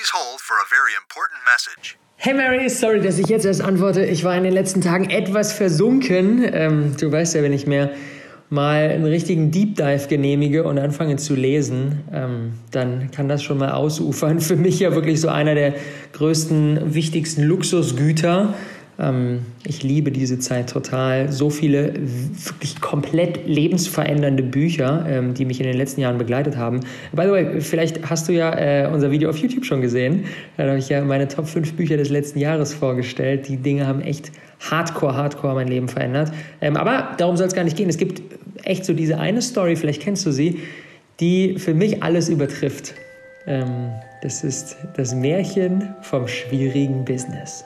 Please hold for a very important message. Hey Mary, sorry, dass ich jetzt erst antworte. Ich war in den letzten Tagen etwas versunken. Ähm, du weißt ja, wenn ich mir mal einen richtigen Deep Dive genehmige und anfange zu lesen, ähm, dann kann das schon mal ausufern. Für mich ja wirklich so einer der größten, wichtigsten Luxusgüter. Ähm, ich liebe diese Zeit total. So viele wirklich komplett lebensverändernde Bücher, ähm, die mich in den letzten Jahren begleitet haben. By the way, vielleicht hast du ja äh, unser Video auf YouTube schon gesehen. Da habe ich ja meine Top 5 Bücher des letzten Jahres vorgestellt. Die Dinge haben echt hardcore, hardcore mein Leben verändert. Ähm, aber darum soll es gar nicht gehen. Es gibt echt so diese eine Story, vielleicht kennst du sie, die für mich alles übertrifft. Ähm, das ist das Märchen vom schwierigen Business.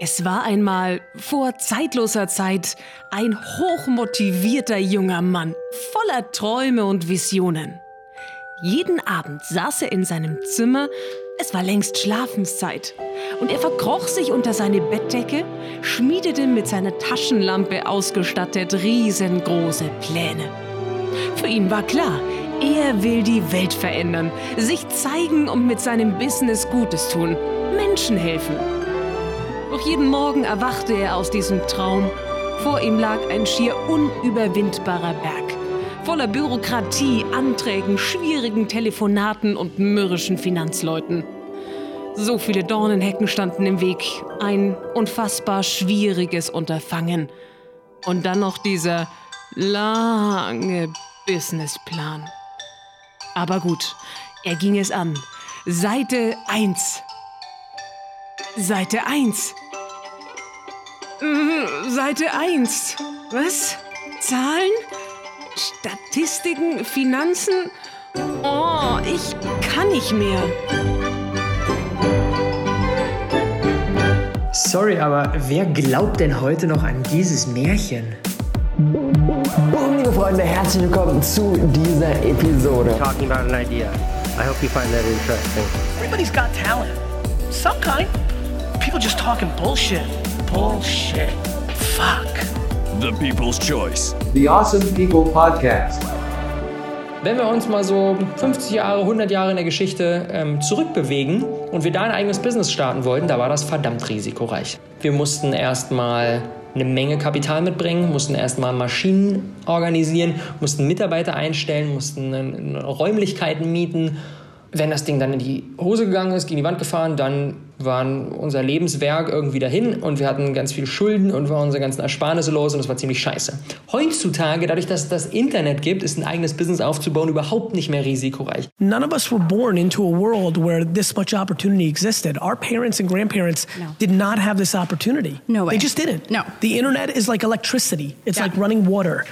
Es war einmal vor zeitloser Zeit ein hochmotivierter junger Mann, voller Träume und Visionen. Jeden Abend saß er in seinem Zimmer, es war längst Schlafenszeit, und er verkroch sich unter seine Bettdecke, schmiedete mit seiner Taschenlampe ausgestattet riesengroße Pläne. Für ihn war klar, er will die Welt verändern, sich zeigen und mit seinem Business Gutes tun, Menschen helfen. Doch jeden Morgen erwachte er aus diesem Traum. Vor ihm lag ein schier unüberwindbarer Berg. Voller Bürokratie, Anträgen, schwierigen Telefonaten und mürrischen Finanzleuten. So viele Dornenhecken standen im Weg. Ein unfassbar schwieriges Unterfangen. Und dann noch dieser lange Businessplan. Aber gut, er ging es an. Seite 1. Seite 1. Seite 1. Was? Zahlen? Statistiken? Finanzen? Oh, ich kann nicht mehr. Sorry, aber wer glaubt denn heute noch an dieses Märchen? Boom, liebe Freunde, herzlich willkommen zu dieser Episode. talking about an idea. I hope you find that interesting. Everybody's got talent. Some kind. People just talking bullshit. Bullshit. Fuck. The People's Choice. The Awesome People Podcast. Wenn wir uns mal so 50 Jahre, 100 Jahre in der Geschichte ähm, zurückbewegen und wir da ein eigenes Business starten wollten, da war das verdammt risikoreich. Wir mussten erstmal eine Menge Kapital mitbringen, mussten erstmal Maschinen organisieren, mussten Mitarbeiter einstellen, mussten Räumlichkeiten mieten. Wenn das Ding dann in die Hose gegangen ist, gegen die Wand gefahren, dann waren unser Lebenswerk irgendwie dahin und wir hatten ganz viel Schulden und waren unsere ganzen Ersparnisse los und das war ziemlich scheiße. Heutzutage, dadurch, dass es das Internet gibt, ist ein eigenes Business aufzubauen überhaupt nicht mehr risikoreich. None of us were born into a world where this much opportunity existed. Our parents and grandparents No. did not have this opportunity. No way. They just didn't. No. The internet is like electricity. It's Yeah. like running water.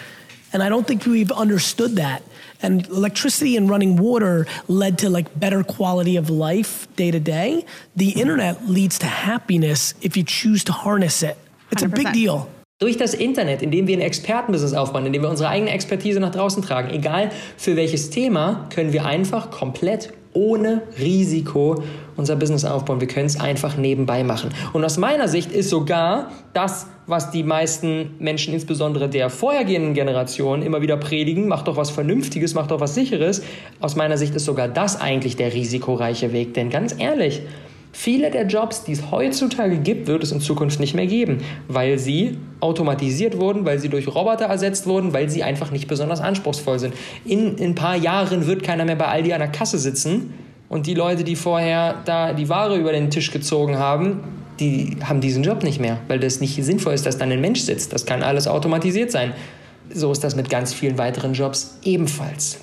And I don't think we've understood that. And electricity and running water led to like better quality of life day to day. The mm-hmm. internet leads to happiness if you choose to harness it. It's a big deal. Durch das Internet, indem wir ein Expertenbusiness aufbauen, indem wir unsere eigene Expertise nach draußen tragen, egal für welches Thema, können wir einfach komplett ohne Risiko unser Business aufbauen. Wir können es einfach nebenbei machen. Und aus meiner Sicht ist sogar das, was die meisten Menschen, insbesondere der vorhergehenden Generation, immer wieder predigen, macht doch was Vernünftiges, macht doch was Sicheres. Aus meiner Sicht ist sogar das eigentlich der risikoreiche Weg. Denn ganz ehrlich, Viele der Jobs, die es heutzutage gibt, wird es in Zukunft nicht mehr geben, weil sie automatisiert wurden, weil sie durch Roboter ersetzt wurden, weil sie einfach nicht besonders anspruchsvoll sind. In, in ein paar Jahren wird keiner mehr bei Aldi an der Kasse sitzen und die Leute, die vorher da die Ware über den Tisch gezogen haben, die haben diesen Job nicht mehr, weil das nicht sinnvoll ist, dass dann ein Mensch sitzt. Das kann alles automatisiert sein. So ist das mit ganz vielen weiteren Jobs ebenfalls.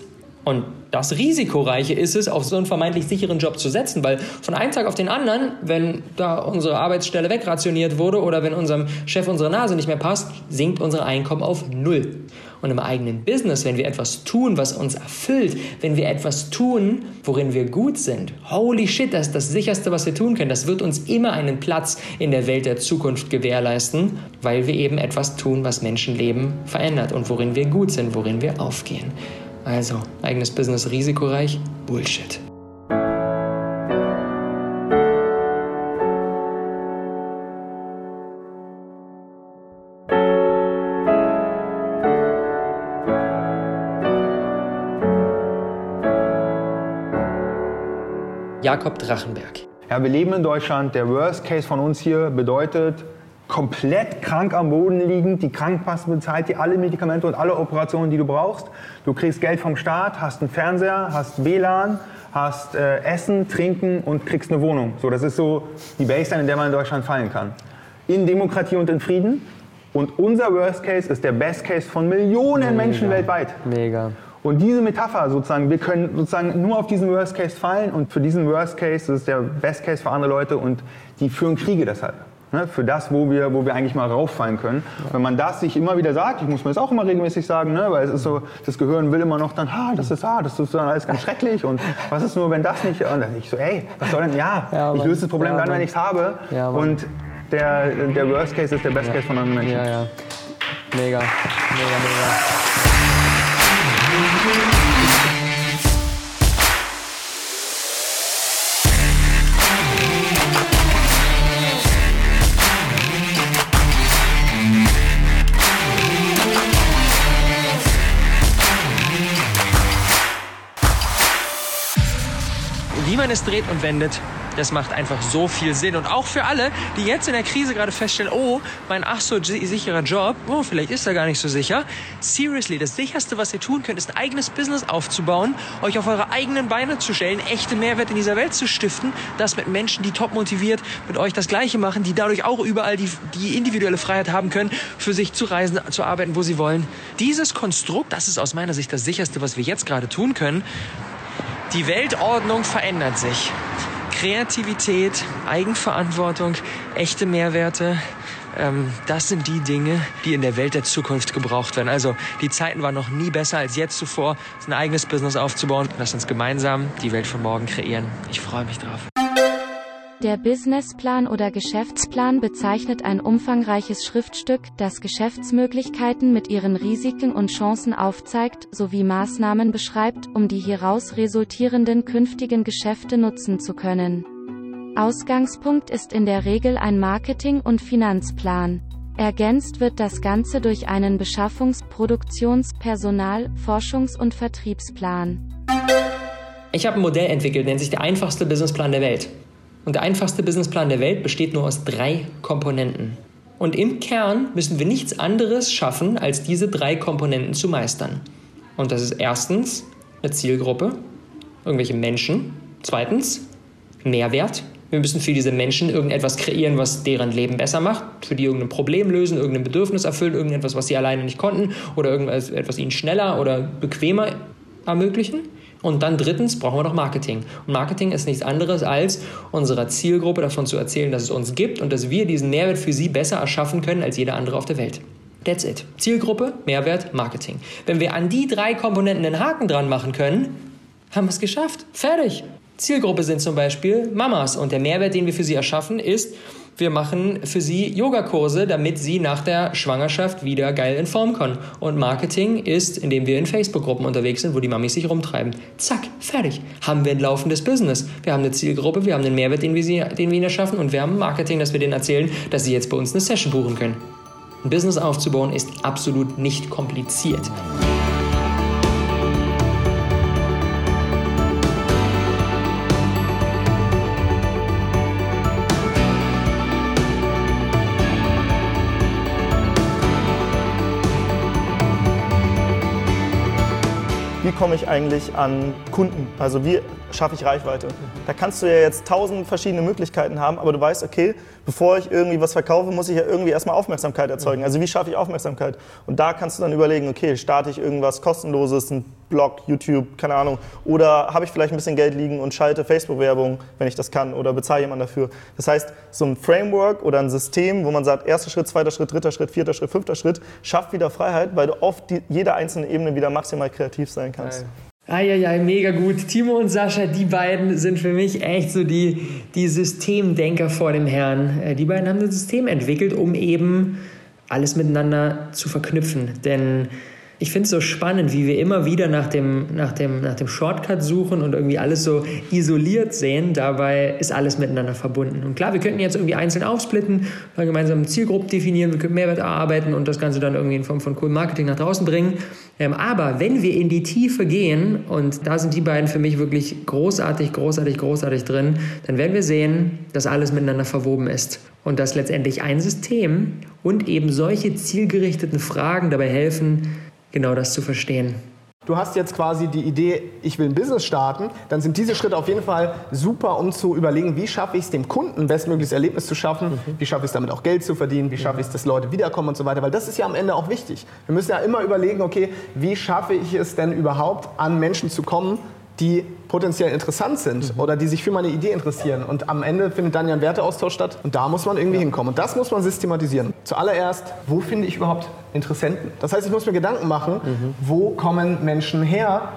Und das Risikoreiche ist es, auf so einen vermeintlich sicheren Job zu setzen, weil von einem Tag auf den anderen, wenn da unsere Arbeitsstelle wegrationiert wurde oder wenn unserem Chef unsere Nase nicht mehr passt, sinkt unser Einkommen auf Null. Und im eigenen Business, wenn wir etwas tun, was uns erfüllt, wenn wir etwas tun, worin wir gut sind, holy shit, das ist das sicherste, was wir tun können. Das wird uns immer einen Platz in der Welt der Zukunft gewährleisten, weil wir eben etwas tun, was Menschenleben verändert und worin wir gut sind, worin wir aufgehen. Also, eigenes Business risikoreich? Bullshit. Jakob Drachenberg. Ja, wir leben in Deutschland. Der Worst Case von uns hier bedeutet, komplett krank am Boden liegend. Die Krankenkasse bezahlt dir alle Medikamente und alle Operationen, die du brauchst. Du kriegst Geld vom Staat, hast einen Fernseher, hast WLAN, hast äh, Essen, Trinken und kriegst eine Wohnung. So, das ist so die Baseline, in der man in Deutschland fallen kann. In Demokratie und in Frieden. Und unser Worst Case ist der Best Case von Millionen Mega. Menschen weltweit. Mega. Und diese Metapher sozusagen, wir können sozusagen nur auf diesen Worst Case fallen und für diesen Worst Case, das ist der Best Case für andere Leute und die führen Kriege deshalb. Ne, für das, wo wir, wo wir eigentlich mal rauffallen können. Wenn man das sich immer wieder sagt, ich muss mir das auch immer regelmäßig sagen, ne, weil es ist so, das Gehirn will immer noch dann, ah, das ist, ah, das ist dann alles ganz schrecklich und was ist nur, wenn das nicht, und dann ich so, ey, was soll denn, ja, Ja, ich löse das Problem Ja, dann, wenn ich es habe Ja, und der, der Worst Case ist der Best Case von anderen Menschen. Ja, ja. Mega. Mega, mega. Wie man es dreht und wendet, das macht einfach so viel Sinn. Und auch für alle, die jetzt in der Krise gerade feststellen, oh, mein ach so si- sicherer Job, oh, vielleicht ist er gar nicht so sicher. Seriously, das sicherste, was ihr tun könnt, ist ein eigenes Business aufzubauen, euch auf eure eigenen Beine zu stellen, echte Mehrwert in dieser Welt zu stiften, das mit Menschen, die top motiviert mit euch das Gleiche machen, die dadurch auch überall die, die individuelle Freiheit haben können, für sich zu reisen, zu arbeiten, wo sie wollen. Dieses Konstrukt, das ist aus meiner Sicht das sicherste, was wir jetzt gerade tun können. Die Weltordnung verändert sich. Kreativität, Eigenverantwortung, echte Mehrwerte, ähm, das sind die Dinge, die in der Welt der Zukunft gebraucht werden. Also die Zeiten waren noch nie besser als jetzt zuvor, ein eigenes Business aufzubauen. Lass uns gemeinsam die Welt von morgen kreieren. Ich freue mich drauf. Der Businessplan oder Geschäftsplan bezeichnet ein umfangreiches Schriftstück, das Geschäftsmöglichkeiten mit ihren Risiken und Chancen aufzeigt, sowie Maßnahmen beschreibt, um die hieraus resultierenden künftigen Geschäfte nutzen zu können. Ausgangspunkt ist in der Regel ein Marketing- und Finanzplan. Ergänzt wird das Ganze durch einen Beschaffungs-, Produktions-, Personal-, Forschungs- und Vertriebsplan. Ich habe ein Modell entwickelt, nennt sich der einfachste Businessplan der Welt. Und der einfachste Businessplan der Welt besteht nur aus drei Komponenten. Und im Kern müssen wir nichts anderes schaffen, als diese drei Komponenten zu meistern. Und das ist erstens eine Zielgruppe, irgendwelche Menschen. Zweitens Mehrwert. Wir müssen für diese Menschen irgendetwas kreieren, was deren Leben besser macht, für die irgendein Problem lösen, irgendein Bedürfnis erfüllen, irgendetwas, was sie alleine nicht konnten oder irgendwas etwas ihnen schneller oder bequemer ermöglichen. Und dann drittens brauchen wir noch Marketing. Und Marketing ist nichts anderes als unserer Zielgruppe davon zu erzählen, dass es uns gibt und dass wir diesen Mehrwert für sie besser erschaffen können als jeder andere auf der Welt. That's it. Zielgruppe, Mehrwert, Marketing. Wenn wir an die drei Komponenten einen Haken dran machen können, haben wir es geschafft. Fertig. Zielgruppe sind zum Beispiel Mamas und der Mehrwert, den wir für sie erschaffen, ist, wir machen für sie Yogakurse, damit sie nach der Schwangerschaft wieder geil in Form kommen. Und Marketing ist, indem wir in Facebook-Gruppen unterwegs sind, wo die Mamis sich rumtreiben. Zack, fertig. Haben wir ein laufendes Business. Wir haben eine Zielgruppe, wir haben einen Mehrwert, den wir, sie, den wir ihnen erschaffen und wir haben Marketing, dass wir denen erzählen, dass sie jetzt bei uns eine Session buchen können. Ein Business aufzubauen ist absolut nicht kompliziert. Wie komme ich eigentlich an Kunden? Also wie schaffe ich Reichweite? Da kannst du ja jetzt tausend verschiedene Möglichkeiten haben, aber du weißt, okay, bevor ich irgendwie was verkaufe, muss ich ja irgendwie erstmal Aufmerksamkeit erzeugen. Also wie schaffe ich Aufmerksamkeit? Und da kannst du dann überlegen, okay, starte ich irgendwas kostenloses, ein Blog, YouTube, keine Ahnung, oder habe ich vielleicht ein bisschen Geld liegen und schalte Facebook-Werbung, wenn ich das kann, oder bezahle jemanden dafür. Das heißt, so ein Framework oder ein System, wo man sagt, erster Schritt, zweiter Schritt, dritter Schritt, vierter Schritt, fünfter Schritt, schafft wieder Freiheit, weil du auf die, jeder einzelnen Ebene wieder maximal kreativ sein kannst. Eieiei, mega gut. Timo und Sascha, die beiden sind für mich echt so die, die Systemdenker vor dem Herrn. Äh, Die beiden haben ein System entwickelt, um eben alles miteinander zu verknüpfen. Denn ich finde es so spannend, wie wir immer wieder nach dem, nach, dem, nach dem Shortcut suchen und irgendwie alles so isoliert sehen. Dabei ist alles miteinander verbunden. Und klar, wir könnten jetzt irgendwie einzeln aufsplitten, gemeinsam Zielgruppen definieren, wir könnten Mehrwert erarbeiten und das Ganze dann irgendwie in Form von cool Marketing nach draußen bringen. Ähm, aber wenn wir in die Tiefe gehen, und da sind die beiden für mich wirklich großartig, großartig, großartig drin, dann werden wir sehen, dass alles miteinander verwoben ist. Und dass letztendlich ein System und eben solche zielgerichteten Fragen dabei helfen, genau das zu verstehen. Du hast jetzt quasi die Idee, ich will ein Business starten, dann sind diese Schritte auf jeden Fall super, um zu überlegen, wie schaffe ich es dem Kunden, bestmögliches Erlebnis zu schaffen, mhm. wie schaffe ich es damit auch Geld zu verdienen, wie schaffe ich es, dass Leute wiederkommen und so weiter, weil das ist ja am Ende auch wichtig. Wir müssen ja immer überlegen, okay, wie schaffe ich es denn überhaupt, an Menschen zu kommen, die potenziell interessant sind mhm. oder die sich für meine Idee interessieren. Und am Ende findet dann ja ein Werteaustausch statt und da muss man irgendwie ja. hinkommen. Und das muss man systematisieren. Zuallererst, wo finde ich überhaupt Interessenten? Das heißt, ich muss mir Gedanken machen, mhm. wo kommen Menschen her,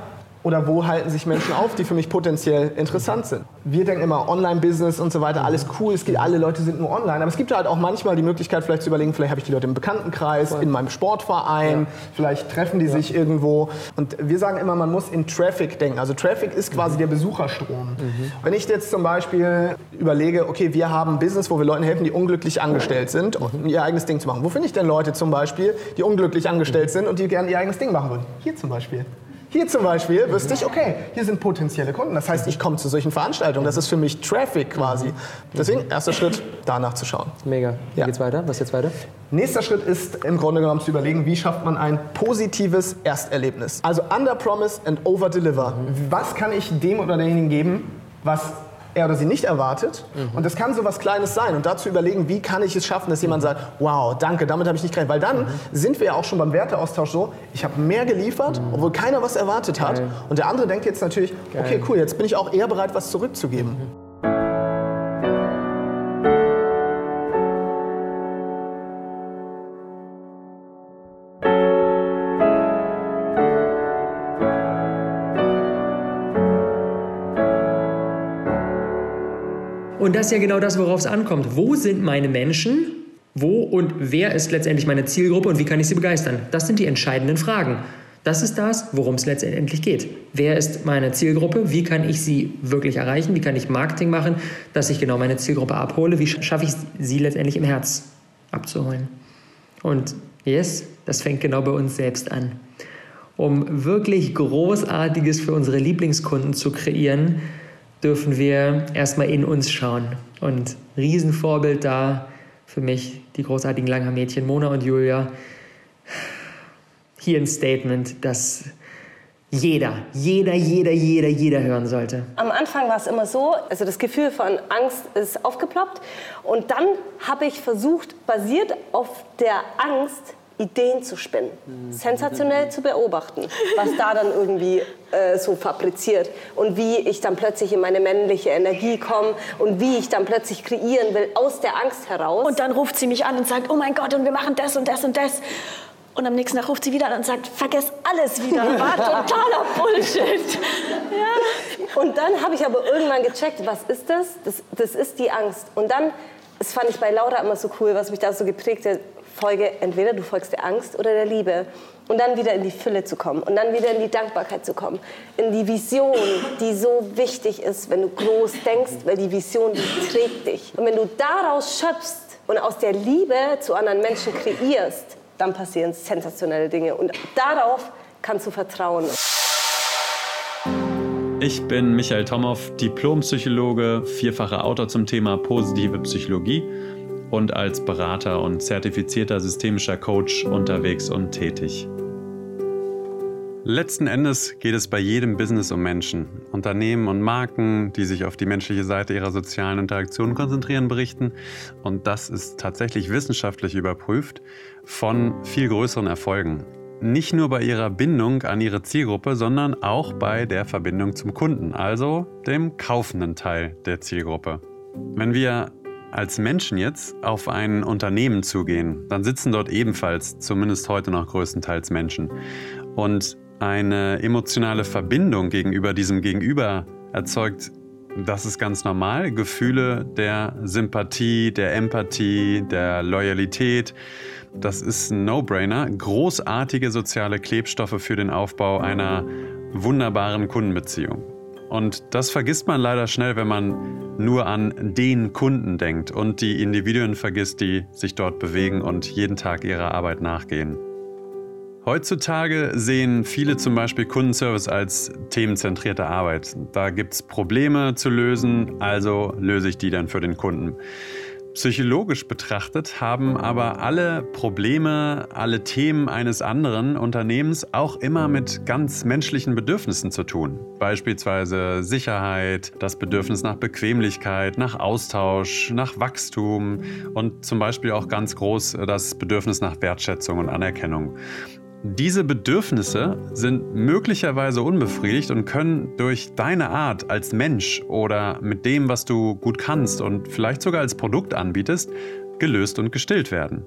oder wo halten sich Menschen auf, die für mich potenziell interessant sind. Wir denken immer Online-Business und so weiter, alles cool, es geht, alle Leute sind nur online. Aber es gibt halt auch manchmal die Möglichkeit, vielleicht zu überlegen, vielleicht habe ich die Leute im Bekanntenkreis, in meinem Sportverein, ja. vielleicht treffen die ja. sich irgendwo. Und wir sagen immer, man muss in Traffic denken. Also Traffic ist quasi mhm. der Besucherstrom. Mhm. Wenn ich jetzt zum Beispiel überlege, okay, wir haben ein Business, wo wir Leuten helfen, die unglücklich angestellt sind, mhm. um ihr eigenes Ding zu machen. Wo finde ich denn Leute zum Beispiel, die unglücklich angestellt mhm. sind und die gerne ihr eigenes Ding machen würden? Hier zum Beispiel. Hier zum Beispiel wüsste ich, okay, hier sind potenzielle Kunden. Das heißt, ich komme zu solchen Veranstaltungen. Das ist für mich Traffic quasi. Deswegen, erster Schritt, danach zu schauen. Mega. Wie ja. geht's weiter? Was jetzt weiter? Nächster Schritt ist im Grunde genommen zu überlegen, wie schafft man ein positives Ersterlebnis. Also under promise and over deliver. Mhm. Was kann ich dem oder derjenigen geben, was er oder sie nicht erwartet. Mhm. Und das kann so was Kleines sein. Und dazu überlegen, wie kann ich es schaffen, dass jemand sagt, wow, danke, damit habe ich nicht gerechnet. Weil dann mhm. sind wir ja auch schon beim Werteaustausch so, ich habe mehr geliefert, mhm. obwohl keiner was erwartet hat. Geil. Und der andere denkt jetzt natürlich, Geil. okay, cool, jetzt bin ich auch eher bereit, was zurückzugeben. Und das ist ja genau das, worauf es ankommt. Wo sind meine Menschen? Wo und wer ist letztendlich meine Zielgruppe und wie kann ich sie begeistern? Das sind die entscheidenden Fragen. Das ist das, worum es letztendlich geht. Wer ist meine Zielgruppe? Wie kann ich sie wirklich erreichen? Wie kann ich Marketing machen, dass ich genau meine Zielgruppe abhole? Wie schaffe ich sie letztendlich im Herz abzuholen? Und yes, das fängt genau bei uns selbst an. Um wirklich Großartiges für unsere Lieblingskunden zu kreieren, dürfen wir erstmal in uns schauen. Und Riesenvorbild da für mich die großartigen Langhaar-Mädchen Mona und Julia. Hier ein Statement, das jeder, jeder, jeder, jeder, jeder hören sollte. Am Anfang war es immer so, also das Gefühl von Angst ist aufgeploppt und dann habe ich versucht, basiert auf der Angst, Ideen zu spinnen, sensationell zu beobachten, was da dann irgendwie äh, so fabriziert und wie ich dann plötzlich in meine männliche Energie komme und wie ich dann plötzlich kreieren will aus der Angst heraus. Und dann ruft sie mich an und sagt, oh mein Gott, und wir machen das und das und das. Und am nächsten Tag ruft sie wieder an und sagt, vergiss alles wieder. War totaler Bullshit. Ja. Und dann habe ich aber irgendwann gecheckt, was ist das? das? Das ist die Angst. Und dann, das fand ich bei Laura immer so cool, was mich da so geprägt hat, folge entweder du folgst der Angst oder der Liebe. Und dann wieder in die Fülle zu kommen. Und dann wieder in die Dankbarkeit zu kommen, in die Vision, die so wichtig ist, wenn du groß denkst, weil die Vision die trägt dich. Und wenn du daraus schöpfst und aus der Liebe zu anderen Menschen kreierst, dann passieren sensationelle Dinge. Und darauf kannst du vertrauen. Ich bin Michael Tomow, Diplompsychologe, vierfacher Autor zum Thema positive Psychologie und als Berater und zertifizierter systemischer Coach unterwegs und tätig. Letzten Endes geht es bei jedem Business um Menschen. Unternehmen und Marken, die sich auf die menschliche Seite ihrer sozialen Interaktionen konzentrieren, berichten, und das ist tatsächlich wissenschaftlich überprüft, von viel größeren Erfolgen. Nicht nur bei ihrer Bindung an ihre Zielgruppe, sondern auch bei der Verbindung zum Kunden, also dem kaufenden Teil der Zielgruppe. Wenn wir als Menschen jetzt auf ein Unternehmen zugehen, dann sitzen dort ebenfalls, zumindest heute noch größtenteils Menschen. Und eine emotionale Verbindung gegenüber diesem Gegenüber erzeugt Das ist ganz normal. Gefühle der Sympathie, der Empathie, der Loyalität. Das ist ein No-Brainer. Großartige soziale Klebstoffe für den Aufbau einer wunderbaren Kundenbeziehung. Und das vergisst man leider schnell, wenn man nur an den Kunden denkt und die Individuen vergisst, die sich dort bewegen und jeden Tag ihrer Arbeit nachgehen. Heutzutage sehen viele zum Beispiel Kundenservice als themenzentrierte Arbeit. Da gibt es Probleme zu lösen, also löse ich die dann für den Kunden. Psychologisch betrachtet haben aber alle Probleme, alle Themen eines anderen Unternehmens auch immer mit ganz menschlichen Bedürfnissen zu tun. Beispielsweise Sicherheit, das Bedürfnis nach Bequemlichkeit, nach Austausch, nach Wachstum und zum Beispiel auch ganz groß das Bedürfnis nach Wertschätzung und Anerkennung. Diese Bedürfnisse sind möglicherweise unbefriedigt und können durch deine Art als Mensch oder mit dem, was du gut kannst und vielleicht sogar als Produkt anbietest, gelöst und gestillt werden.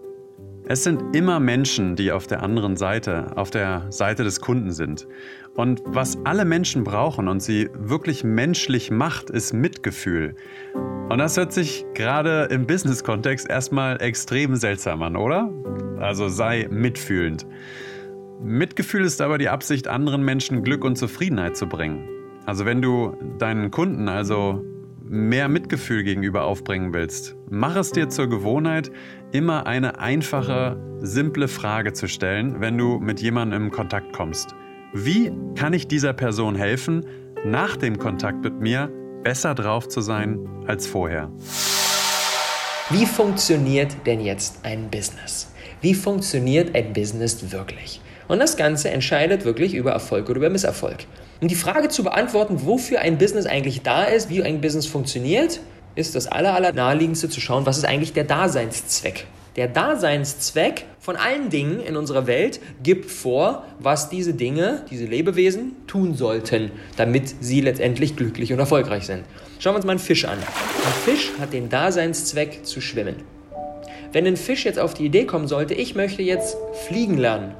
Es sind immer Menschen, die auf der anderen Seite, auf der Seite des Kunden sind. Und was alle Menschen brauchen und sie wirklich menschlich macht, ist Mitgefühl. Und das hört sich gerade im Business-Kontext erstmal extrem seltsam an, oder? Also sei mitfühlend. Mitgefühl ist aber die Absicht, anderen Menschen Glück und Zufriedenheit zu bringen. Also wenn du deinen Kunden also mehr Mitgefühl gegenüber aufbringen willst, mach es dir zur Gewohnheit, immer eine einfache, simple Frage zu stellen, wenn du mit jemandem in Kontakt kommst. Wie kann ich dieser Person helfen, nach dem Kontakt mit mir besser drauf zu sein als vorher? Wie funktioniert denn jetzt ein Business? Wie funktioniert ein Business wirklich? Und das Ganze entscheidet wirklich über Erfolg oder über Misserfolg. Um die Frage zu beantworten, wofür ein Business eigentlich da ist, wie ein Business funktioniert, ist das aller, aller naheliegendste zu schauen, was ist eigentlich der Daseinszweck. Der Daseinszweck von allen Dingen in unserer Welt gibt vor, was diese Dinge, diese Lebewesen tun sollten, damit sie letztendlich glücklich und erfolgreich sind. Schauen wir uns mal einen Fisch an. Ein Fisch hat den Daseinszweck zu schwimmen. Wenn ein Fisch jetzt auf die Idee kommen sollte, ich möchte jetzt fliegen lernen,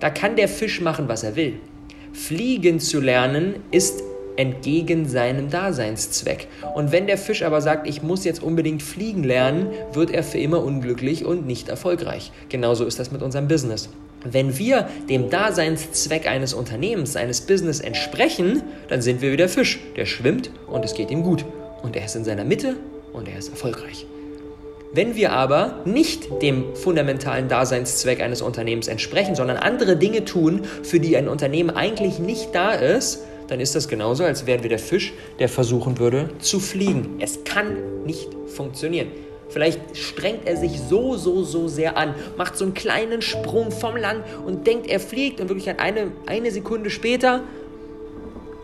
da kann der Fisch machen, was er will. Fliegen zu lernen ist entgegen seinem Daseinszweck. Und wenn der Fisch aber sagt, ich muss jetzt unbedingt fliegen lernen, wird er für immer unglücklich und nicht erfolgreich. Genauso ist das mit unserem Business. Wenn wir dem Daseinszweck eines Unternehmens, eines Business entsprechen, dann sind wir wie der Fisch, der schwimmt und es geht ihm gut. Und er ist in seiner Mitte und er ist erfolgreich. Wenn wir aber nicht dem fundamentalen Daseinszweck eines Unternehmens entsprechen, sondern andere Dinge tun, für die ein Unternehmen eigentlich nicht da ist, dann ist das genauso, als wären wir der Fisch, der versuchen würde zu fliegen. Es kann nicht funktionieren. Vielleicht strengt er sich so, so, so sehr an, macht so einen kleinen Sprung vom Land und denkt, er fliegt und wirklich eine, eine Sekunde später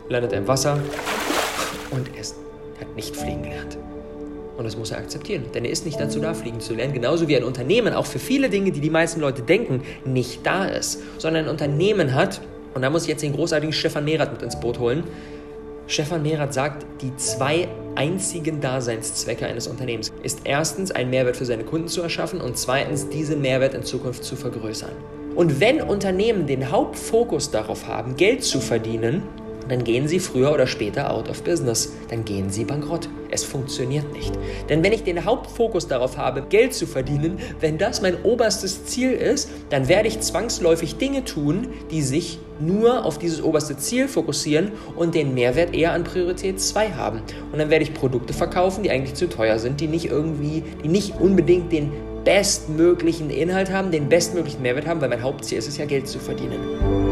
landet er im Wasser und er hat nicht fliegen gelernt. Und das muss er akzeptieren, denn er ist nicht dazu da, fliegen zu lernen. Genauso wie ein Unternehmen auch für viele Dinge, die die meisten Leute denken, nicht da ist. Sondern ein Unternehmen hat, und da muss ich jetzt den großartigen Stefan Mehrath mit ins Boot holen. Stefan Mehrath sagt, die zwei einzigen Daseinszwecke eines Unternehmens ist erstens, einen Mehrwert für seine Kunden zu erschaffen und zweitens, diesen Mehrwert in Zukunft zu vergrößern. Und wenn Unternehmen den Hauptfokus darauf haben, Geld zu verdienen, dann gehen sie früher oder später out of business. Dann gehen sie bankrott. Es funktioniert nicht. Denn wenn ich den Hauptfokus darauf habe, Geld zu verdienen, wenn das mein oberstes Ziel ist, dann werde ich zwangsläufig Dinge tun, die sich nur auf dieses oberste Ziel fokussieren und den Mehrwert eher an Priorität 2 haben. Und dann werde ich Produkte verkaufen, die eigentlich zu teuer sind, die nicht irgendwie, die nicht unbedingt den bestmöglichen Inhalt haben, den bestmöglichen Mehrwert haben, weil mein Hauptziel ist es ja, Geld zu verdienen.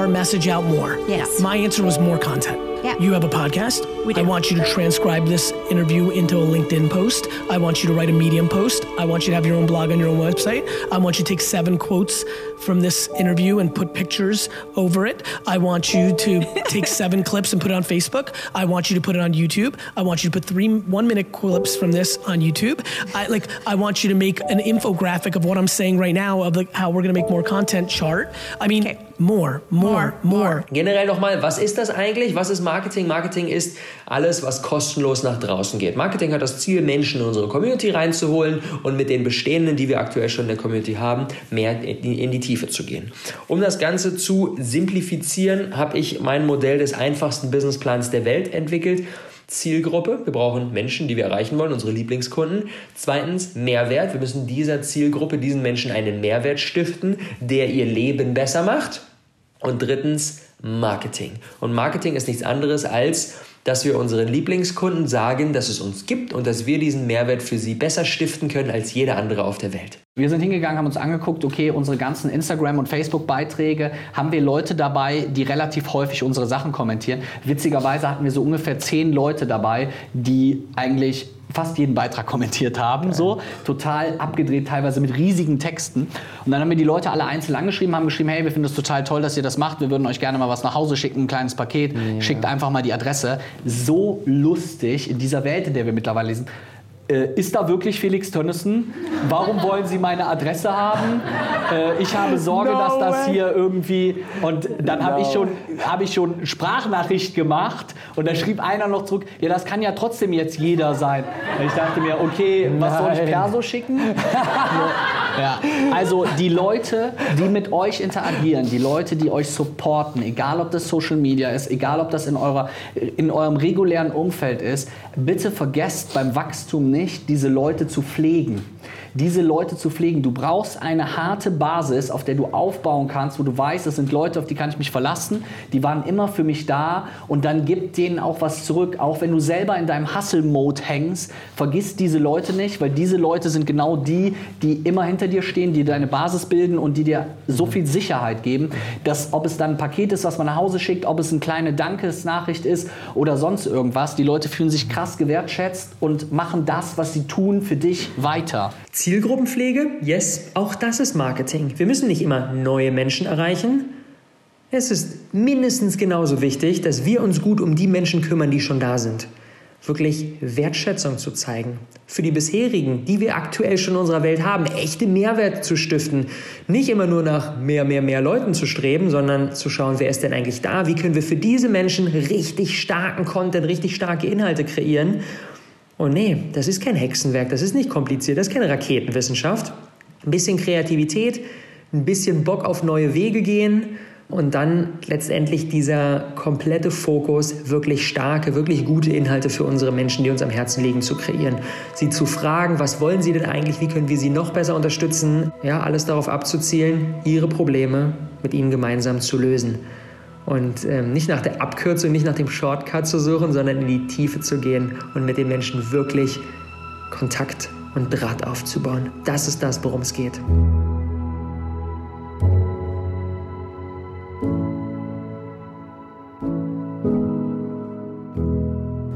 Our message out more? Yes. My answer was more content. Yeah. You have a podcast. We do. I want you to transcribe this interview into a LinkedIn post. I want you to write a Medium post. I want you to have your own blog on your own website. I want you to take seven quotes from this interview and put pictures over it. I want you to take seven clips and put it on Facebook. I want you to put it on YouTube. I want you to put three one minute clips from this on YouTube. I like I want you to make an infographic of what I'm saying right now of like how we're gonna make more content chart. I mean more, more, more. Generell nochmal, was ist das eigentlich? Was ist Marketing? Marketing ist alles, was kostenlos nach draußen geht. Marketing hat das Ziel, Menschen in unsere Community reinzuholen und mit den bestehenden, die wir aktuell schon in der Community haben, mehr in die, Tiefe zu gehen. Um das Ganze zu simplifizieren, habe ich mein Modell des einfachsten Businessplans der Welt entwickelt. Zielgruppe. Wir brauchen Menschen, die wir erreichen wollen, unsere Lieblingskunden. Zweitens, Mehrwert. Wir müssen dieser Zielgruppe, diesen Menschen einen Mehrwert stiften, der ihr Leben besser macht. Und drittens, Marketing. Und Marketing ist nichts anderes als, dass wir unseren Lieblingskunden sagen, dass es uns gibt und dass wir diesen Mehrwert für sie besser stiften können als jeder andere auf der Welt. Wir sind hingegangen, haben uns angeguckt, okay, unsere ganzen Instagram- und Facebook-Beiträge, haben wir Leute dabei, die relativ häufig unsere Sachen kommentieren. Witzigerweise hatten wir so ungefähr zehn Leute dabei, die eigentlich fast jeden Beitrag kommentiert haben, so total abgedreht, teilweise mit riesigen Texten. Und dann haben wir die Leute alle einzeln angeschrieben, haben geschrieben, hey, wir finden es total toll, dass ihr das macht, wir würden euch gerne mal was nach Hause schicken, ein kleines Paket, schickt einfach mal die Adresse. So lustig in dieser Welt, in der wir mittlerweile sind. Äh, ist da wirklich Felix Tönnissen? Warum wollen Sie meine Adresse haben? Äh, ich habe Sorge, No dass das way. hier irgendwie. Und dann habe No. ich schon habe ich schon Sprachnachricht gemacht und da schrieb einer noch zurück, ja, das kann ja trotzdem jetzt jeder sein. Und ich dachte mir, okay, was soll ich Nein. Perso schicken? ja. Also die Leute, die mit euch interagieren, die Leute, die euch supporten, egal ob das Social Media ist, egal ob das in, eurer, in eurem regulären Umfeld ist, bitte vergesst beim Wachstum nicht, diese Leute zu pflegen diese Leute zu pflegen. Du brauchst eine harte Basis, auf der du aufbauen kannst, wo du weißt, das sind Leute, auf die kann ich mich verlassen, die waren immer für mich da und dann gib denen auch was zurück. Auch wenn du selber in deinem Hustle-Mode hängst, vergiss diese Leute nicht, weil diese Leute sind genau die, die immer hinter dir stehen, die deine Basis bilden und die dir so viel Sicherheit geben, dass ob es dann ein Paket ist, was man nach Hause schickt, ob es eine kleine Dankesnachricht ist oder sonst irgendwas, die Leute fühlen sich krass gewertschätzt und machen das, was sie tun, für dich weiter. Zielgruppenpflege, yes, auch das ist Marketing. Wir müssen nicht immer neue Menschen erreichen. Es ist mindestens genauso wichtig, dass wir uns gut um die Menschen kümmern, die schon da sind. Wirklich Wertschätzung zu zeigen. Für die bisherigen, die wir aktuell schon in unserer Welt haben, echte Mehrwert zu stiften. Nicht immer nur nach mehr, mehr, mehr Leuten zu streben, sondern zu schauen, wer ist denn eigentlich da? Wie können wir für diese Menschen richtig starken Content, richtig starke Inhalte kreieren? Oh nee, das ist kein Hexenwerk, das ist nicht kompliziert, das ist keine Raketenwissenschaft. Ein bisschen Kreativität, ein bisschen Bock auf neue Wege gehen und dann letztendlich dieser komplette Fokus, wirklich starke, wirklich gute Inhalte für unsere Menschen, die uns am Herzen liegen, zu kreieren. Sie zu fragen, was wollen sie denn eigentlich, wie können wir sie noch besser unterstützen? Ja, alles darauf abzuzielen, ihre Probleme mit ihnen gemeinsam zu lösen. Und ähm, nicht nach der Abkürzung, nicht nach dem Shortcut zu suchen, sondern in die Tiefe zu gehen und mit den Menschen wirklich Kontakt und Draht aufzubauen. Das ist das, worum es geht.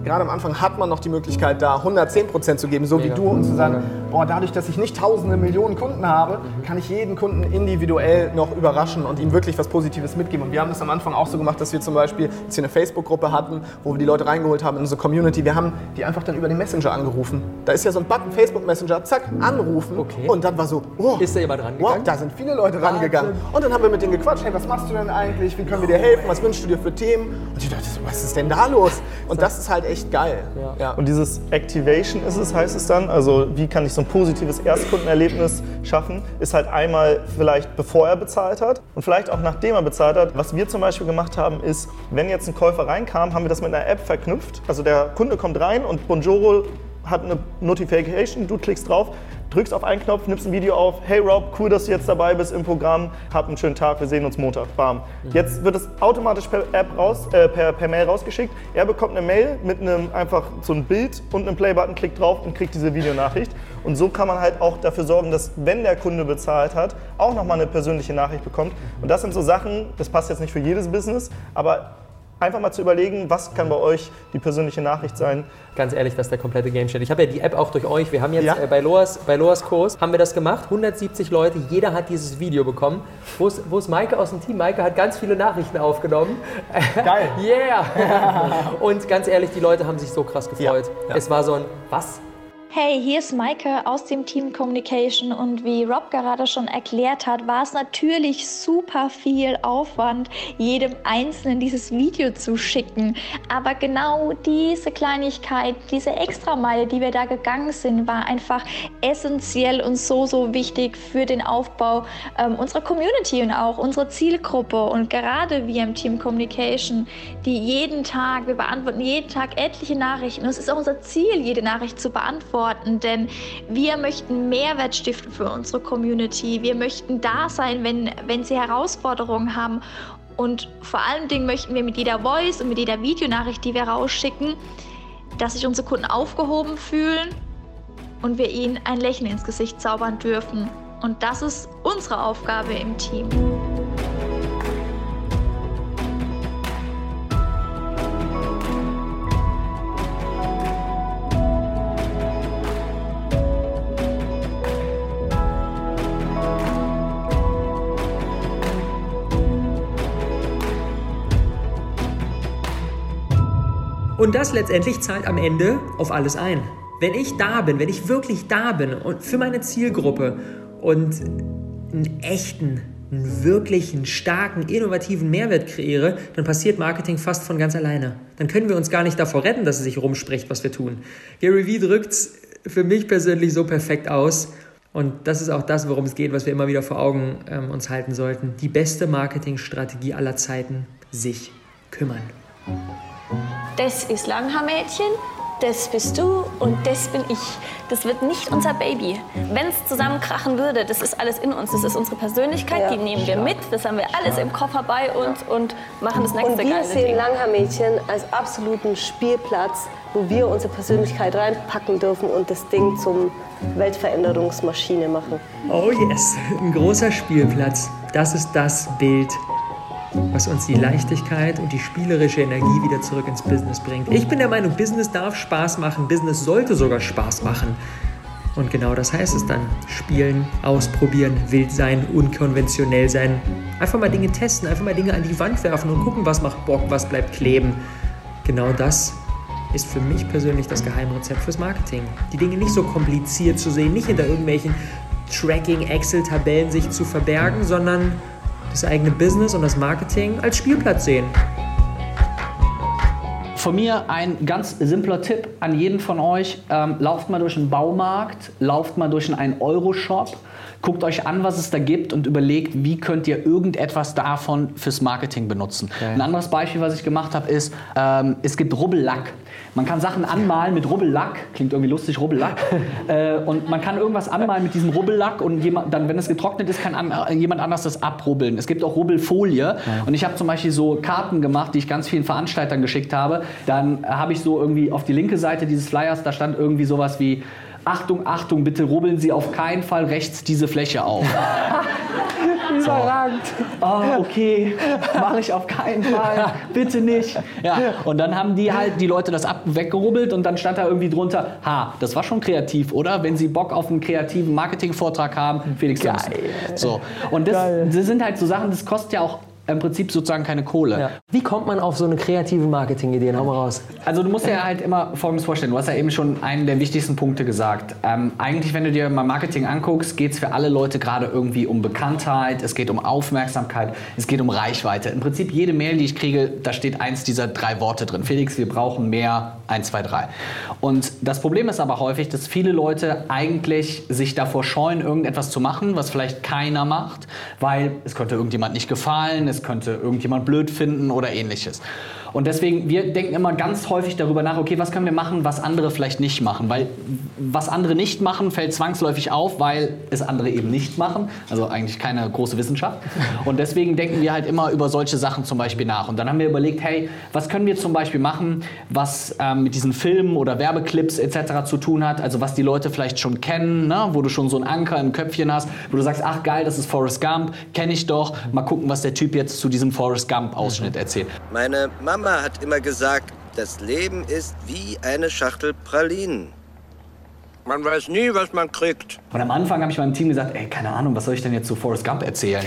Gerade am Anfang hat man noch die Möglichkeit, da 110% zu geben, so Mega. wie du, und zu sagen, boah, dadurch, dass ich nicht tausende Millionen Kunden habe, kann ich jeden Kunden individuell noch überraschen und ihm wirklich was Positives mitgeben. Und wir haben das am Anfang auch so gemacht, dass wir zum Beispiel jetzt hier eine Facebook-Gruppe hatten, wo wir die Leute reingeholt haben in unsere Community. Wir haben die einfach dann über den Messenger angerufen. Da ist ja so ein Button, Facebook-Messenger, zack, anrufen. Und dann war so, oh, Ist da jemand wow, rangegangen? da sind viele Leute rangegangen. Und dann haben wir mit denen gequatscht, hey, was machst du denn eigentlich, wie können wir dir helfen, was wünschst du dir für Themen? Und ich dachte, was ist denn da los? Und das ist halt echt geil. Ja. Und dieses Activation ist es, heißt es dann. Also wie kann ich so ein positives Erstkundenerlebnis schaffen, ist halt einmal vielleicht bevor er bezahlt hat und vielleicht auch nachdem er bezahlt hat. Was wir zum Beispiel gemacht haben, ist, wenn jetzt ein Käufer reinkam, haben wir das mit einer App verknüpft. Also der Kunde kommt rein und Bonjoro hat eine Notification, du klickst drauf, drückst auf einen Knopf, nimmst ein Video auf, hey Rob, cool, dass du jetzt dabei bist im Programm, hab einen schönen Tag, wir sehen uns Montag, bam. Jetzt wird es automatisch per App raus, äh, per, per Mail rausgeschickt. Er bekommt eine Mail mit einem einfach so ein Bild und einem Playbutton, klickt drauf und kriegt diese Videonachricht. Und so kann man halt auch dafür sorgen, dass wenn der Kunde bezahlt hat, auch nochmal eine persönliche Nachricht bekommt. Und das sind so Sachen, das passt jetzt nicht für jedes Business, aber einfach mal zu überlegen, was kann bei euch die persönliche Nachricht sein. Ganz ehrlich, das ist der komplette Gamechanger. Ich habe ja die App auch durch euch. Wir haben jetzt Ja. äh, bei, Loas, bei Loas Kurs haben wir das gemacht. 170 Leute, jeder hat dieses Video bekommen. Wo ist, wo ist Maike aus dem Team? Maike hat ganz viele Nachrichten aufgenommen. Geil. yeah! Und ganz ehrlich, die Leute haben sich so krass gefreut. Es war so ein, was? Hey, hier ist Maike aus dem Team Communication und wie Rob gerade schon erklärt hat, war es natürlich super viel Aufwand, jedem Einzelnen dieses Video zu schicken. Aber genau diese Kleinigkeit, diese Extrameile, die wir da gegangen sind, war einfach essentiell und so, so wichtig für den Aufbau ähm, unserer Community und auch unserer Zielgruppe. Und gerade wir im Team Communication, die jeden Tag, wir beantworten jeden Tag etliche Nachrichten. Und es ist auch unser Ziel, jede Nachricht zu beantworten, denn wir möchten Mehrwert stiften für unsere Community. Wir möchten da sein, wenn, wenn sie Herausforderungen haben. Und vor allen Dingen möchten wir mit jeder Voice und mit jeder Videonachricht, die wir rausschicken, dass sich unsere Kunden aufgehoben fühlen und wir ihnen ein Lächeln ins Gesicht zaubern dürfen. Und das ist unsere Aufgabe im Team. Und das letztendlich zahlt am Ende auf alles ein. Wenn ich da bin, wenn ich wirklich da bin und für meine Zielgruppe und einen echten, einen wirklichen, starken, innovativen Mehrwert kreiere, dann passiert Marketing fast von ganz alleine. Dann können wir uns gar nicht davor retten, dass es sich rumspricht, was wir tun. Gary Vee drückt's für mich persönlich so perfekt aus. Und das ist auch das, worum es geht, was wir immer wieder vor Augen ähm, uns halten sollten. Die beste Marketingstrategie aller Zeiten, sich kümmern. Das ist Langhaarmädchen, das bist du und das bin ich. Das wird nicht unser Baby. Wenn es zusammenkrachen würde, das ist alles in uns. Das ist unsere Persönlichkeit, Ja. die nehmen wir mit. Das haben wir alles im Koffer bei uns und machen das nächste Und wir geile sehen. Langhaar-Mädchen als absoluten Spielplatz, wo wir unsere Persönlichkeit reinpacken dürfen und das Ding zum Weltveränderungsmaschine machen. Oh yes, ein großer Spielplatz. Das ist das Bild, was uns die Leichtigkeit und die spielerische Energie wieder zurück ins Business bringt. Ich bin der Meinung, Business darf Spaß machen, Business sollte sogar Spaß machen. Und genau das heißt es dann. Spielen, ausprobieren, wild sein, unkonventionell sein. Einfach mal Dinge testen, einfach mal Dinge an die Wand werfen und gucken, was macht Bock, was bleibt kleben. Genau das ist für mich persönlich das Geheimrezept fürs Marketing. Die Dinge nicht so kompliziert zu sehen, nicht hinter irgendwelchen Tracking-Excel-Tabellen sich zu verbergen, sondern das eigene Business und das Marketing als Spielplatz sehen. Von mir ein ganz simpler Tipp an jeden von euch. Ähm, lauft mal durch einen Baumarkt, lauft mal durch einen Euro-Shop, guckt euch an, was es da gibt und überlegt, wie könnt ihr irgendetwas davon fürs Marketing benutzen. Ein anderes Beispiel, was ich gemacht habe, ist, ähm, es gibt Rubbellack. Man kann Sachen anmalen mit Rubbellack, klingt irgendwie lustig, Rubbellack. äh, und man kann irgendwas anmalen mit diesem Rubbellack und jemand, dann, wenn es getrocknet ist, kann an, äh, jemand anders das abrubbeln. Es gibt auch Rubbelfolie. Und ich habe zum Beispiel so Karten gemacht, die ich ganz vielen Veranstaltern geschickt habe. Dann habe ich so irgendwie auf die linke Seite dieses Flyers, da stand irgendwie sowas wie Achtung, Achtung, bitte rubbeln Sie auf keinen Fall rechts diese Fläche auf. Überragend. Oh, okay, mache ich auf keinen Fall, bitte nicht. Ja, und dann haben die halt die Leute das ab weggerubbelt und dann stand da irgendwie drunter, ha, das war schon kreativ, oder? Wenn Sie Bock auf einen kreativen Marketingvortrag haben, Felix Lobsen. So. Und das, das sind halt so Sachen, das kostet ja auch im Prinzip sozusagen keine Kohle. Wie kommt man auf so eine kreative Marketingidee? Hau mal raus. Also du musst dir halt immer Folgendes vorstellen. Du hast ja eben schon einen der wichtigsten Punkte gesagt. Ähm, eigentlich, wenn du dir mal Marketing anguckst, geht es für alle Leute gerade irgendwie um Bekanntheit, es geht um Aufmerksamkeit, es geht um Reichweite. Im Prinzip jede Mail, die ich kriege, da steht eins dieser drei Worte drin. Felix, wir brauchen mehr, eins, zwei, drei. Und das Problem ist aber häufig, dass viele Leute eigentlich sich davor scheuen, irgendetwas zu machen, was vielleicht keiner macht, weil es könnte irgendjemand nicht gefallen, es könnte irgendjemand blöd finden oder ähnliches. Und deswegen, wir denken immer ganz häufig darüber nach, okay, was können wir machen, was andere vielleicht nicht machen? Weil was andere nicht machen, fällt zwangsläufig auf, weil es andere eben nicht machen. Also eigentlich keine große Wissenschaft. Und deswegen denken wir halt immer über solche Sachen zum Beispiel nach. Und dann haben wir überlegt, hey, was können wir zum Beispiel machen, was ähm, mit diesen Filmen oder Werbeclips etc. zu tun hat? Also was die Leute vielleicht schon kennen, ne? wo du schon so einen Anker im Köpfchen hast, wo du sagst, ach geil, das ist Forrest Gump, kenne ich doch. Mal gucken, was der Typ jetzt zu diesem Forrest Gump-Ausschnitt erzählt. Meine Mama Mama hat immer gesagt, das Leben ist wie eine Schachtel Pralinen. Man weiß nie, was man kriegt. Und am Anfang habe ich meinem Team gesagt, ey, keine Ahnung, was soll ich denn jetzt zu Forrest Gump erzählen?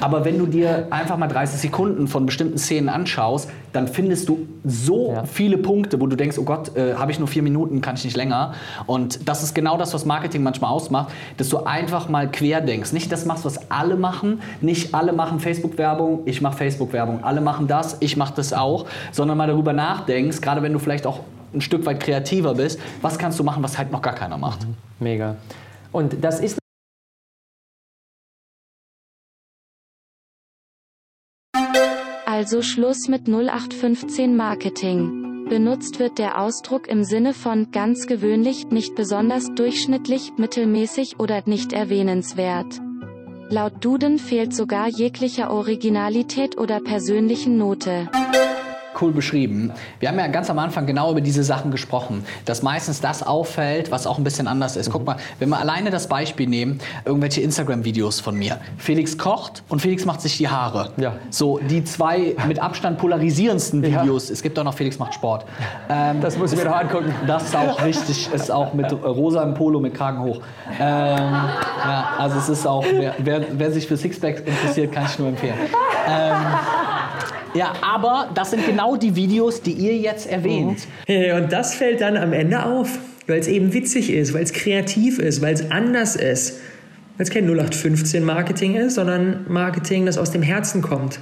Aber wenn du dir einfach mal 30 Sekunden von bestimmten Szenen anschaust, dann findest du so viele Punkte, wo du denkst, oh Gott, äh, habe ich nur vier Minuten, kann ich nicht länger. Und das ist genau das, was Marketing manchmal ausmacht, dass du einfach mal quer denkst. Nicht das machst, was alle machen. Nicht alle machen Facebook-Werbung, ich mache Facebook-Werbung. Alle machen das, ich mache das auch. Sondern mal darüber nachdenkst, gerade wenn du vielleicht auch ein Stück weit kreativer bist, was kannst du machen, was halt noch gar keiner macht. Mega. Und das ist Also Schluss mit 0815 Marketing. Benutzt wird der Ausdruck im Sinne von ganz gewöhnlich, nicht besonders durchschnittlich, mittelmäßig oder nicht erwähnenswert. Laut Duden fehlt sogar jeglicher Originalität oder persönlichen Note cool beschrieben. Wir haben ja ganz am Anfang genau über diese Sachen gesprochen, dass meistens das auffällt, was auch ein bisschen anders ist. Guck mal, wenn wir alleine das Beispiel nehmen, irgendwelche Instagram-Videos von mir. Felix kocht und Felix macht sich die Haare. Ja. So die zwei mit Abstand polarisierendsten Videos. Es gibt auch noch Felix macht Sport. Ähm, das muss ich mir noch angucken. Das ist auch richtig, ist auch mit rosa im Polo mit Kragen hoch. Ähm, ja, also es ist auch, wer, wer, wer sich für Sixpacks interessiert, kann ich nur empfehlen. Ähm, ja, aber das sind genau die Videos, die ihr jetzt erwähnt. Und das fällt dann am Ende auf, weil es eben witzig ist, weil es kreativ ist, weil es anders ist. Weil es kein 0815 Marketing ist, sondern Marketing, das aus dem Herzen kommt.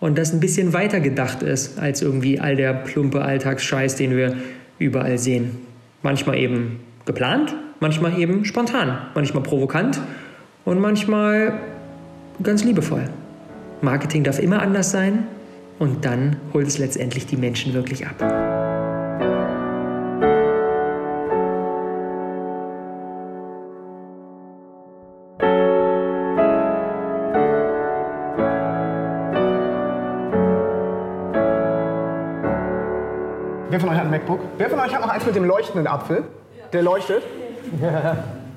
Und das ein bisschen weiter gedacht ist, als irgendwie all der plumpe Alltagsscheiß, den wir überall sehen. Manchmal eben geplant, manchmal eben spontan, manchmal provokant und manchmal ganz liebevoll. Marketing darf immer anders sein, und dann holt es letztendlich die Menschen wirklich ab. Wer von euch hat ein MacBook? Wer von euch hat noch eins mit dem leuchtenden Apfel? Der leuchtet?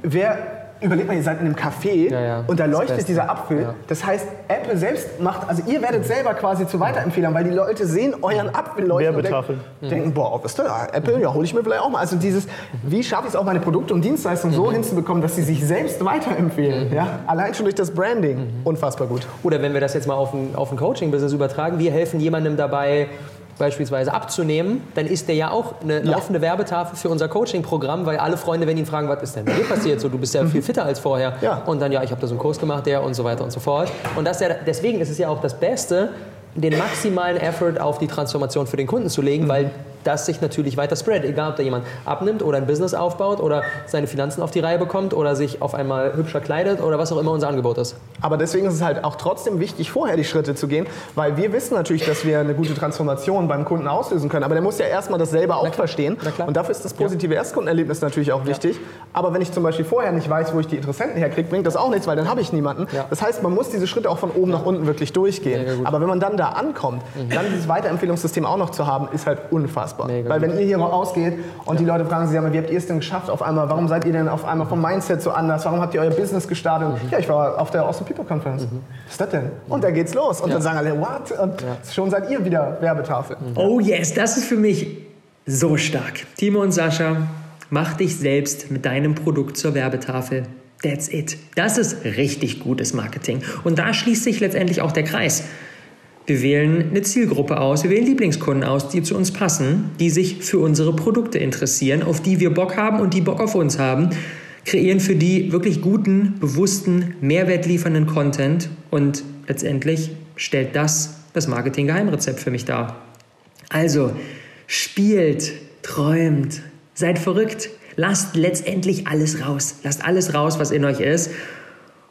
Wer überlegt mal, ihr seid in einem Café Ja, ja. und da leuchtet Beste. dieser Apfel. Ja. Das heißt, Apple selbst macht, also ihr werdet selber quasi zu Weiterempfehlern, weil die Leute sehen euren Apfel leuchten und Werbetafel. denken, denken, boah, was ist das? Apple, ja, hole ich mir vielleicht auch mal. Also dieses, wie schaffe ich es auch, meine Produkte und Dienstleistungen so hinzubekommen, dass sie sich selbst weiterempfehlen? Ja? Allein schon durch das Branding. Unfassbar gut. Oder wenn wir das jetzt mal auf ein, auf ein Coaching-Business übertragen, wir helfen jemandem dabei, beispielsweise abzunehmen, dann ist der ja auch eine laufende Werbetafel für unser Coaching-Programm, weil alle Freunde, wenn ihn fragen, was ist denn bei dir passiert, so du bist ja viel fitter als vorher. Und dann, ja, ich habe da so einen Kurs gemacht, der und so weiter und so fort. Und das ja, deswegen ist es ja auch das Beste, den maximalen Effort auf die Transformation für den Kunden zu legen, weil das sich natürlich weiter spread. Egal, ob da jemand abnimmt oder ein Business aufbaut oder seine Finanzen auf die Reihe bekommt oder sich auf einmal hübscher kleidet oder was auch immer unser Angebot ist. Aber deswegen ist es halt auch trotzdem wichtig, vorher die Schritte zu gehen, weil wir wissen natürlich, dass wir eine gute Transformation beim Kunden auslösen können. Aber der muss ja erstmal das selber auch verstehen. Und dafür ist das positive Erstkundenerlebnis natürlich auch wichtig. Aber wenn ich zum Beispiel vorher nicht weiß, wo ich die Interessenten herkriege, bringt das auch nichts, weil dann habe ich niemanden. Das heißt, man muss diese Schritte auch von oben nach unten wirklich durchgehen. Aber wenn man dann da ankommt, dann dieses Weiterempfehlungssystem auch noch zu haben, ist halt unfassbar. Weil wenn ihr hier rausgeht und die Leute fragen sich, ja, wie habt ihr es denn geschafft auf einmal? Warum seid ihr denn auf einmal vom Mindset so anders? Warum habt ihr euer Business gestartet? Ja, ich war auf der Awesome People Conference. Was ist das denn? Und da geht's los. Und Ja. dann sagen alle, what? Und schon seid ihr wieder Werbetafel. Oh yes, das ist für mich so stark. Timo und Sascha, mach dich selbst mit deinem Produkt zur Werbetafel. That's it. Das ist richtig gutes Marketing. Und da schließt sich letztendlich auch der Kreis. Wir wählen eine Zielgruppe aus, wir wählen Lieblingskunden aus, die zu uns passen, die sich für unsere Produkte interessieren, auf die wir Bock haben und die Bock auf uns haben, kreieren für die wirklich guten, bewussten, mehrwertliefernden Content und letztendlich stellt das das Marketing-Geheimrezept für mich dar. Also, spielt, träumt, seid verrückt, lasst letztendlich alles raus. Lasst alles raus, was in euch ist.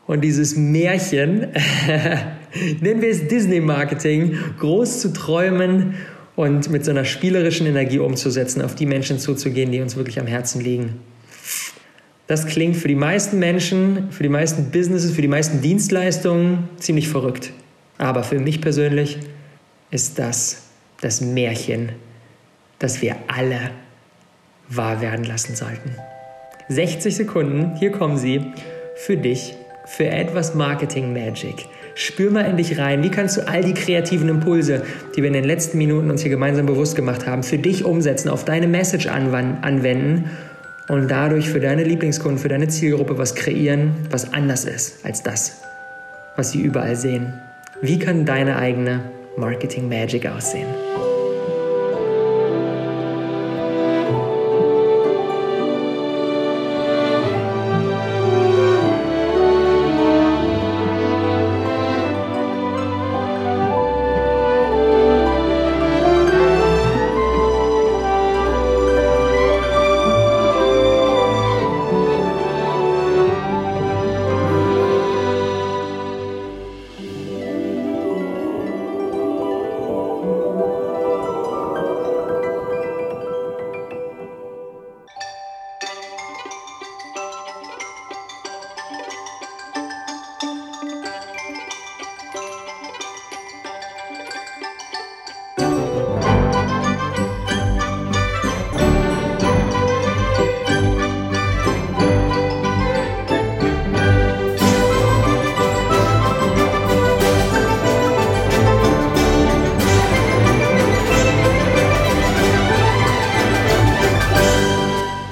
Und dieses Märchen, nennen wir es Disney-Marketing, groß zu träumen und mit so einer spielerischen Energie umzusetzen, auf die Menschen zuzugehen, die uns wirklich am Herzen liegen. Das klingt für die meisten Menschen, für die meisten Businesses, für die meisten Dienstleistungen ziemlich verrückt. Aber für mich persönlich ist das das Märchen, das wir alle wahr werden lassen sollten. 60 Sekunden, hier kommen sie, für dich, für etwas Marketing Magic. Spür mal in dich rein. Wie kannst du all die kreativen Impulse, die wir in den letzten Minuten uns hier gemeinsam bewusst gemacht haben, für dich umsetzen, auf deine Message anwenden und dadurch für deine Lieblingskunden, für deine Zielgruppe was kreieren, was anders ist als das, was sie überall sehen? Wie kann deine eigene Marketing Magic aussehen?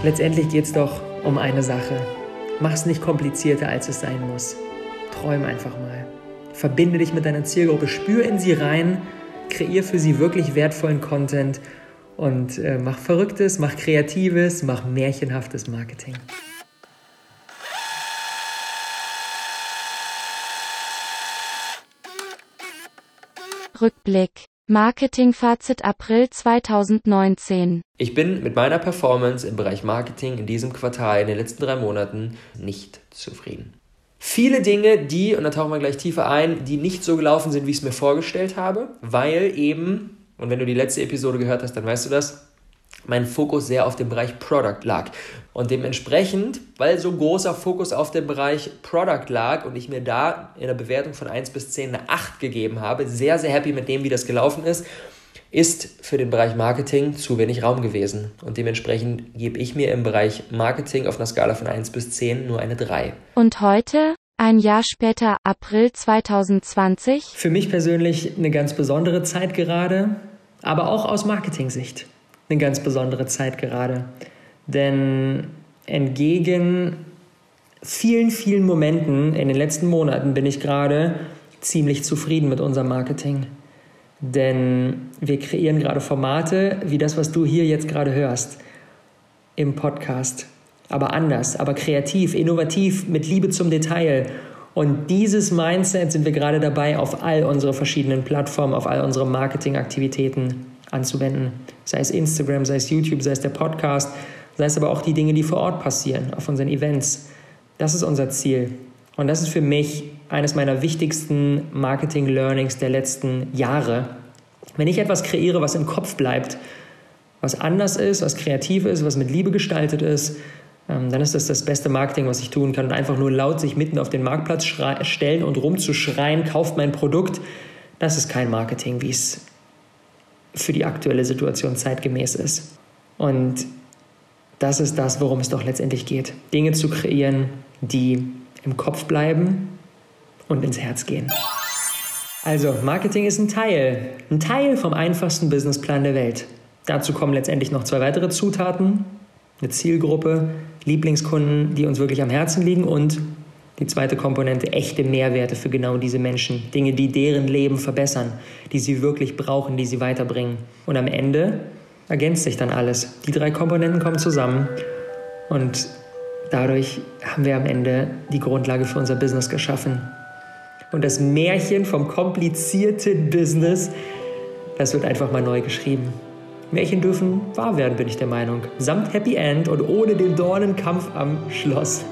Letztendlich geht es doch um eine Sache. Mach es nicht komplizierter, als es sein muss. Träum einfach mal. Verbinde dich mit deiner Zielgruppe, spür in sie rein, kreier für sie wirklich wertvollen Content und äh, mach Verrücktes, mach Kreatives, mach märchenhaftes Marketing. Rückblick Marketing-Fazit April 2019 Ich bin mit meiner Performance im Bereich Marketing in diesem Quartal, in den letzten drei Monaten, nicht zufrieden. Viele Dinge, die, und da tauchen wir gleich tiefer ein, die nicht so gelaufen sind, wie ich es mir vorgestellt habe, weil eben, und wenn du die letzte Episode gehört hast, dann weißt du das, mein Fokus sehr auf dem Bereich Product lag. Und dementsprechend, weil so großer Fokus auf dem Bereich Product lag und ich mir da in der Bewertung von 1 bis 10 eine 8 gegeben habe, sehr, sehr happy mit dem, wie das gelaufen ist, ist für den Bereich Marketing zu wenig Raum gewesen. Und dementsprechend gebe ich mir im Bereich Marketing auf einer Skala von 1 bis 10 nur eine 3. Und heute? Ein Jahr später, April 2020? Für mich persönlich eine ganz besondere Zeit gerade, aber auch aus Marketing-Sicht eine ganz besondere Zeit gerade. Denn entgegen vielen, vielen Momenten in den letzten Monaten bin ich gerade ziemlich zufrieden mit unserem Marketing. Denn wir kreieren gerade Formate wie das, was du hier jetzt gerade hörst im Podcast. Aber anders, aber kreativ, innovativ, mit Liebe zum Detail. Und dieses Mindset sind wir gerade dabei, auf all unsere verschiedenen Plattformen, auf all unsere Marketingaktivitäten anzuwenden. Sei es Instagram, sei es YouTube, sei es der Podcast, sei es aber auch die Dinge, die vor Ort passieren, auf unseren Events. Das ist unser Ziel. Und das ist für mich eines meiner wichtigsten Marketing-Learnings der letzten Jahre. Wenn ich etwas kreiere, was im Kopf bleibt, was anders ist, was kreativ ist, was mit Liebe gestaltet ist, ähm, dann ist das das beste Marketing, was ich tun kann. Und einfach nur laut sich mitten auf den Marktplatz stellen und rumzuschreien, kauft mein Produkt, das ist kein Marketing, wie es für die aktuelle Situation zeitgemäß ist. Und das ist das, worum es doch letztendlich geht. Dinge zu kreieren, die im Kopf bleiben und ins Herz gehen. Also, Marketing ist ein Teil, ein Teil vom einfachsten Businessplan der Welt. Dazu kommen letztendlich noch zwei weitere Zutaten, eine Zielgruppe, Lieblingskunden, die uns wirklich am Herzen liegen und die zweite Komponente, echte Mehrwerte für genau diese Menschen. Dinge, die deren Leben verbessern, die sie wirklich brauchen, die sie weiterbringen. Und am Ende ergänzt sich dann alles. Die drei Komponenten kommen zusammen und dadurch haben wir am Ende die Grundlage für unser Business geschaffen. Und das Märchen vom komplizierten Business, das wird einfach mal neu geschrieben. Märchen dürfen wahr werden, bin ich der Meinung. Samt Happy End und ohne den Dornenkampf am Schloss.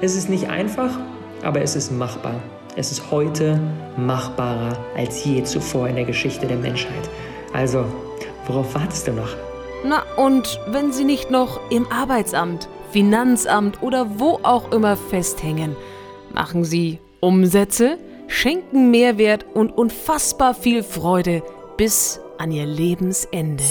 Es ist nicht einfach, aber es ist machbar. Es ist heute machbarer als je zuvor in der Geschichte der Menschheit. Also, worauf wartest du noch? Na, und wenn Sie nicht noch im Arbeitsamt, Finanzamt oder wo auch immer festhängen, machen Sie Umsätze, schenken Mehrwert und unfassbar viel Freude bis an Ihr Lebensende.